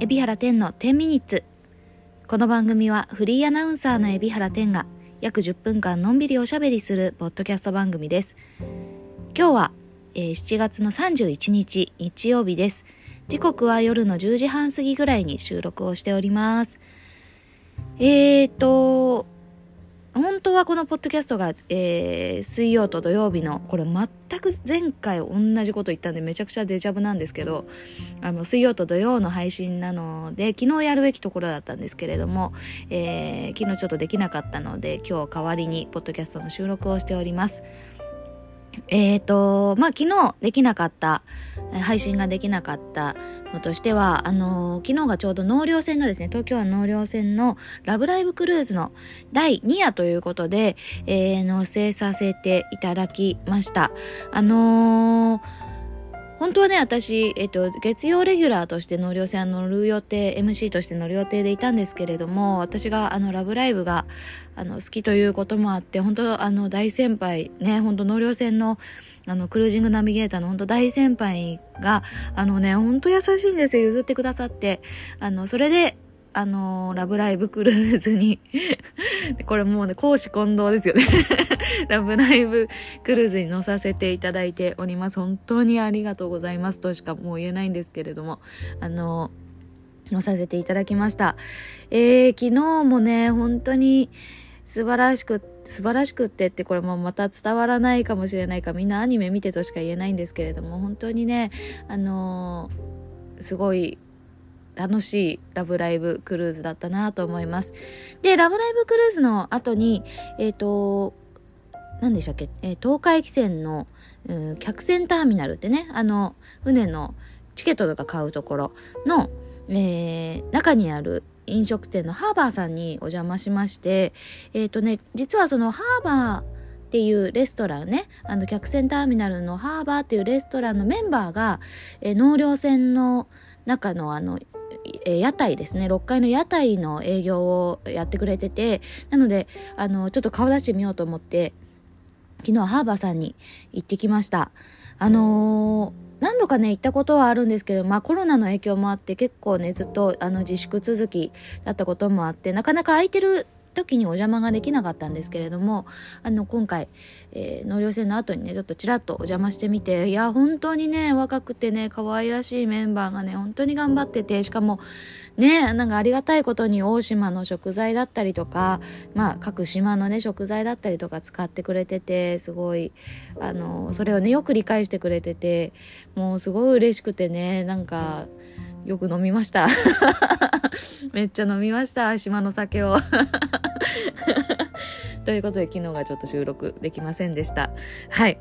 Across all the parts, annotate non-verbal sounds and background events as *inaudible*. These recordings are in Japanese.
海老原天の10ミニッツ。この番組はフリーアナウンサーの海老原天が約10分間のんびりおしゃべりするポッドキャスト番組です。今日は、えー7月の31日日曜日です。時刻は夜の10時半過ぎぐらいに収録をしております。えーと本当はこのポッドキャストが、えー水曜と土曜日のこれ全く前回同じこと言ったんでめちゃくちゃデジャブなんですけどあの水曜と土曜の配信なので昨日やるべきところだったんですけれども、えー昨日ちょっとできなかったので今日代わりにポッドキャストの収録をしております。えーと、まあ、昨日できなかった、配信ができなかったのとしては、あのー昨日がちょうど納涼船のですね、東京は納涼船のラブライブクルーズの第2夜ということで、えー乗せさせていただきました。あのー本当はね、私、えっと、月曜レギュラーとして納涼船乗る予定、MC として乗る予定でいたんですけれども、私が、あの、ラブライブが、あの、好きということもあって、本当あの、大先輩、ね、本当納涼船の、あの、クルージングナビゲーターの本当大先輩が、あのね、本当優しいんですよ、譲ってくださって。あの、それで、あのラブライブクルーズに *laughs* これもうね、公私混同ですよね。*laughs* ラブライブクルーズに乗させていただいております。本当にありがとうございますとしかもう言えないんですけれども、あの乗させていただきました。えー、昨日もね、本当に素晴らしく、素晴らしくってってこれもまた伝わらないかもしれないか、みんなアニメ見てとしか言えないんですけれども、本当にね、あのすごい楽しいラブライブクルーズだったなと思います。で、ラブライブクルーズの後に、えっ、と、何でしたっけ、えー東海汽船の、うん客船ターミナルってね、あの、船のチケットとか買うところの、えー中にある飲食店のハーバーさんにお邪魔しまして、えっ、とね、実はそのハーバーっていうレストランね、あの客船ターミナルのハーバーっていうレストランのメンバーが、えー納涼船の中のあの、え屋台ですね。6階の屋台の営業をやってくれててなのであのちょっと顔出してみようと思って昨日ハーバーさんに行ってきました。あのー何度かね行ったことはあるんですけど、まあコロナの影響もあって結構ねずっとあの自粛続きだったこともあってなかなか空いてる時にお邪魔ができなかったんですけれどもあの今回、えー納涼船の後にねちょっとちらっとお邪魔してみていや本当にね若くてね可愛らしいメンバーがね本当に頑張っててしかもねなんかありがたいことに大島の食材だったりとかまあ各島のね食材だったりとか使ってくれててすごいあのそれをねよく理解してくれててもうすごい嬉しくてねなんかよく飲みました。*laughs* めっちゃ飲みました島の酒を。*laughs* ということで昨日がちょっと収録できませんでした。はい。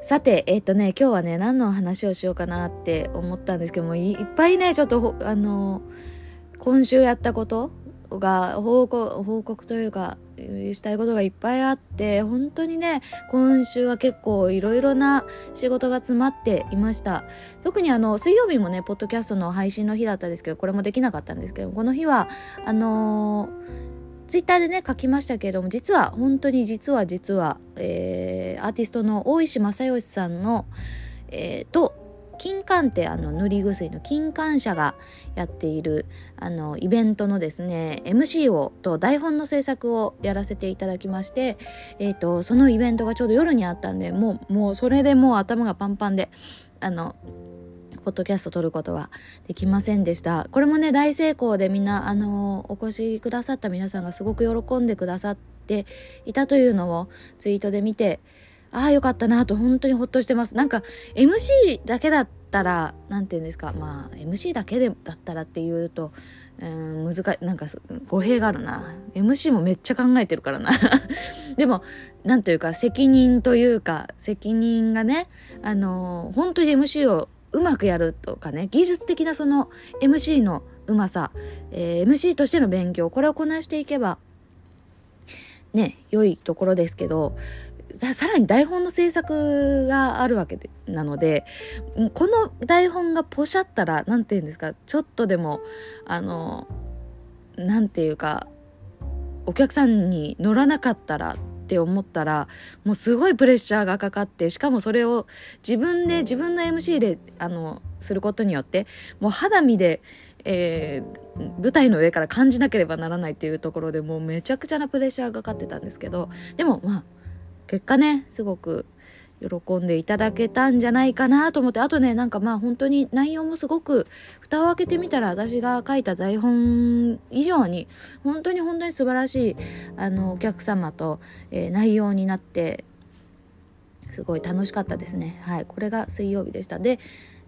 さて、えっ、とね、今日はね、何の話をしようかなって思ったんですけども、いっぱいね、ちょっと、あの、今週やったことが、報告、報告というか、したいことがいっぱいあって、本当にね、今週は結構いろいろな仕事が詰まっていました。特にあの、水曜日もね、ポッドキャストの配信の日だったんですけど、これもできなかったんですけど、この日は、あのツイッターでね書きましたけれども実は本当に実は実は、えーアーティストの大石正義さんの、えーと金柑ってあの塗り薬の金柑社がやっているあのイベントのですね MC をと台本の制作をやらせていただきまして、えー、とそのイベントがちょうど夜にあったんでもうもうそれでもう頭がパンパンであのポッドキャスト撮ることはできませんでした。これもね、大成功でみんな、あのお越しくださった皆さんがすごく喜んでくださっていたというのをツイートで見て、ああ、よかったなと本当にほっとしてます。なんか、MC だけだったら、なんて言うんですか、まあ、MC だけでだったらっていうと、うん、難しい、なんか、語弊があるな。MC もめっちゃ考えてるからな。*laughs* でも、なんというか、責任というか、責任がね、あの本当に MC をうまくやるとかね技術的なその MC のうまさ、えー MC としての勉強これをこなしていけばね良いところですけどさらに台本の制作があるわけでなのでこの台本がポシャったらなんて言うんですかちょっとでもあのなんていうかお客さんに乗らなかったらって思ったらもうすごいプレッシャーがかかってしかもそれを自分で自分の MC であのすることによってもう肌身でえー、舞台の上から感じなければならないっていうところでもうめちゃくちゃなプレッシャーがかかってたんですけどでもまあ結果ねすごく喜んでいただけたんじゃないかなと思ってあとねなんかまあ本当に内容もすごく蓋を開けてみたら私が書いた台本以上に本当に本当に素晴らしいあのお客様と、えー、内容になってすごい楽しかったですね。はいこれが水曜日でした。で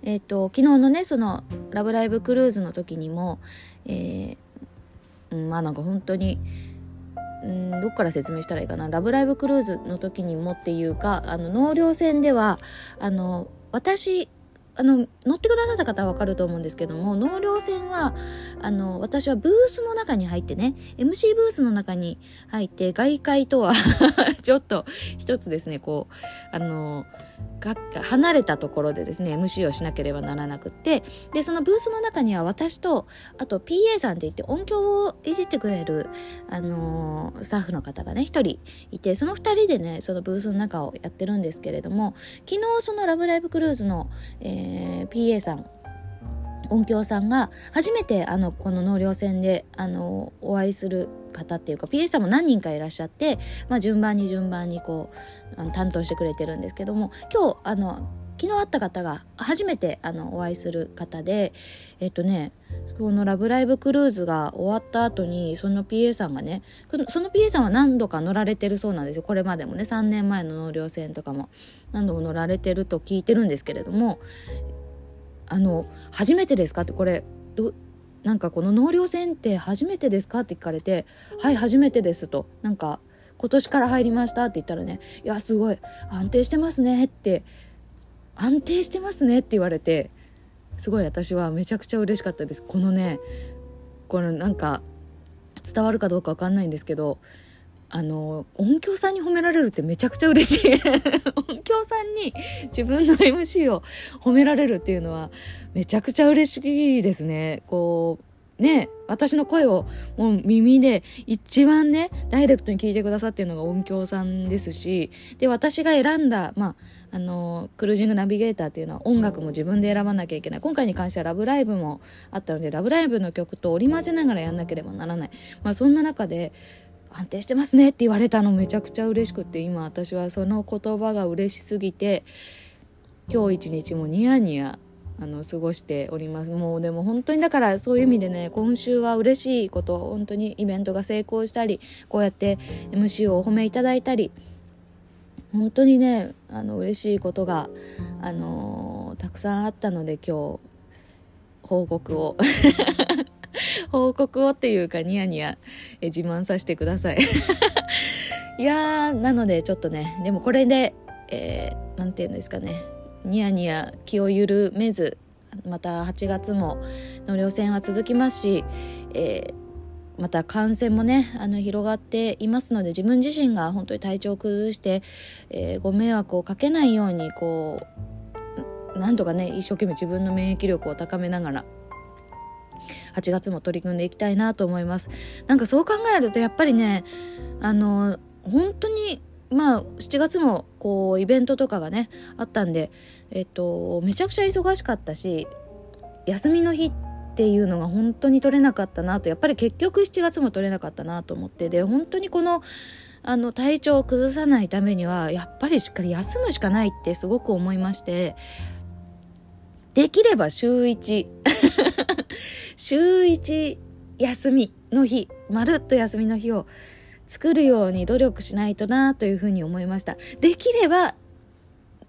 えっ、ー、と昨日のねその「ラブライブクルーズ」の時にもえー、まあなんか本当にんどっから説明したらいいかな「ラブライブクルーズ」の時にもっていうかあの納涼船ではあの私あの乗ってくださった方は分かると思うんですけども納涼船はあの私はブースの中に入ってね MC ブースの中に入って外界とは *laughs* ちょっと一つですねこうあのが離れたところでですね MC をしなければならなくってでそのブースの中には私とあと PA さんって言って音響をいじってくれる、あのー、スタッフの方がね一人いてその二人でねそのブースの中をやってるんですけれども昨日その「ラブライブクルーズの」え、ー PA さん音響さんが初めてあのこの納涼船であのお会いする方っていうか PA さんも何人かいらっしゃって、まあ、順番に順番にこうあの担当してくれてるんですけども今日あの昨日会った方が初めてあのお会いする方でえっとねこの「ラブライブクルーズ」が終わった後にその PA さんがねその PA さんは何度か乗られてるそうなんですよ。これまでもね3年前の納涼船とかも何度も乗られてると聞いてるんですけれどもあの初めてですかってこれどなんかこの納涼船って初めてですかって聞かれてはい初めてですと。なんか今年から入りましたって言ったらねいやすごい安定してますねって安定してますねって言われてすごい私はめちゃくちゃ嬉しかったです。このねこのなんか伝わるかどうか分かんないんですけどあの音響さんに褒められるってめちゃくちゃ嬉しい。*laughs* 音響さんに自分の MC を褒められるっていうのはめちゃくちゃ嬉しいですね。こうね私の声をもう耳で一番ねダイレクトに聞いてくださってるのが音響さんですしで私が選んだまああのクルージングナビゲーターっていうのは音楽も自分で選ばなきゃいけない今回に関しては「ラブライブ!」もあったので「ラブライブ!」の曲と織り交ぜながらやんなければならない、まあ、そんな中で安定してますねって言われたのめちゃくちゃ嬉しくって今私はその言葉が嬉しすぎて今日一日もニヤニヤあの過ごしております。もうでも本当にだからそういう意味でね今週は嬉しいこと本当にイベントが成功したりこうやって MC をお褒めいただいたり本当にねあの嬉しいことが、あのー、たくさんあったので今日報告を。*laughs* 報告をっていうかニヤニヤえ自慢させてください。*laughs* いやーなのでちょっとねでもこれでえー、なんて言うんですかねニヤニヤ気を緩めずまた8月も納涼船は続きますし、えー、また感染もねあの広がっていますので自分自身が本当に体調を崩して、えー、ご迷惑をかけないようにこうなんとかね一生懸命自分の免疫力を高めながら8月も取り組んでいきたいなと思います。なんかそう考えるとやっぱりねあの本当にまあ7月もこうイベントとかがねあったんでえっとめちゃくちゃ忙しかったし休みの日っていうのが本当に取れなかったなとやっぱり結局7月も取れなかったなと思ってで本当にこのあの体調を崩さないためにはやっぱりしっかり休むしかないってすごく思いましてできれば週1 *laughs* 週1休みの日、まるっと休みの日を作るように努力しないとなというふうに思いました。できれば、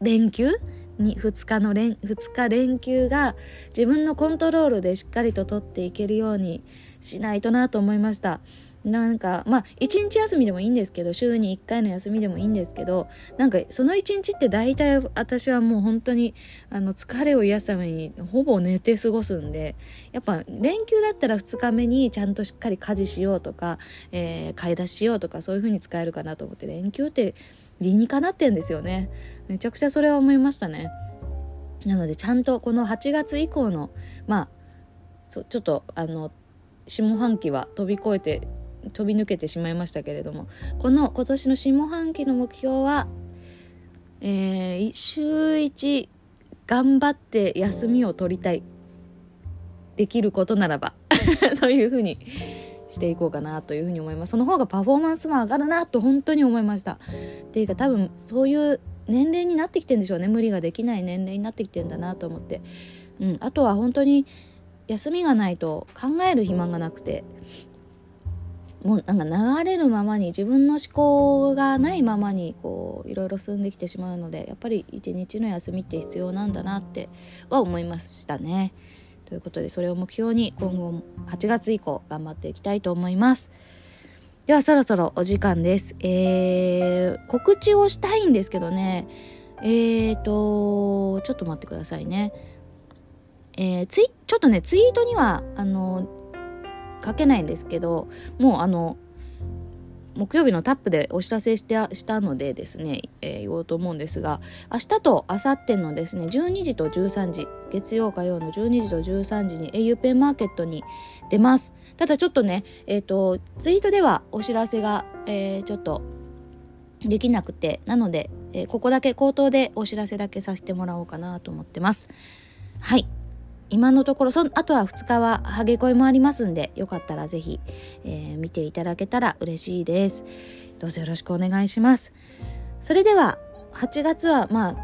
連休？に2日の連、2日連休が自分のコントロールでしっかりと取っていけるようにしないとなと思いました。なんかまあ一日休みでもいいんですけど週に1回の休みでもいいんですけどなんかその一日って大体私はもう本当にあの疲れを癒すためにほぼ寝て過ごすんでやっぱ連休だったら2日目にちゃんとしっかり家事しようとか、えー、買い出ししようとかそういう風に使えるかなと思って連休って理にかなってんですよね。めちゃくちゃそれは思いましたね。なのでちゃんとこの8月以降のまあちょっとあの下半期は飛び越えて飛び抜けてしまいましたけれどもこの今年の下半期の目標は、えー、週1頑張って休みを取りたい。できることならば *laughs* というふうにしていこうかなというふうに思います。その方がパフォーマンスも上がるなと本当に思いました。っていうか多分そういう年齢になってきてんでしょうね。無理ができない年齢になってきてんだなと思って、うん、あとは本当に休みがないと考える暇がなくて。もうなんか流れるままに自分の思考がないままにこういろいろ進んできてしまうのでやっぱり一日の休みって必要なんだなっては思いましたね。ということでそれを目標に今後8月以降頑張っていきたいと思います。ではそろそろお時間です。えー、告知をしたいんですけどね。えーと、ちょっと待ってくださいね。えー、ツイ、ちょっとね、ツイートには、あの、書けないんですけど、もうあの、木曜日のタップでお知らせしてしたのでですね、えー、言おうと思うんですが明日と明後日のですね12時と13時月曜火曜の12時と13時に au ペンマーケットに出ます。ただちょっとねえっ、ー、とツイートではお知らせが、えー、ちょっとできなくてなので、えここだけ口頭でお知らせだけさせてもらおうかなと思ってます。はい。今のところそあとは2日はハゲ恋もありますんでよかったらぜひ、えー、見ていただけたら嬉しいです。どうぞよろしくお願いします。それでは8月はまあ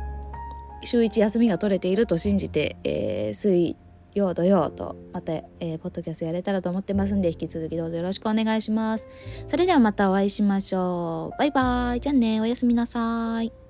週1休みが取れていると信じて、えー、水曜土曜とまた、えー、ポッドキャストやれたらと思ってますんで引き続きどうぞよろしくお願いします。それではまたお会いしましょう。バイバイ。じゃあね。おやすみなさい。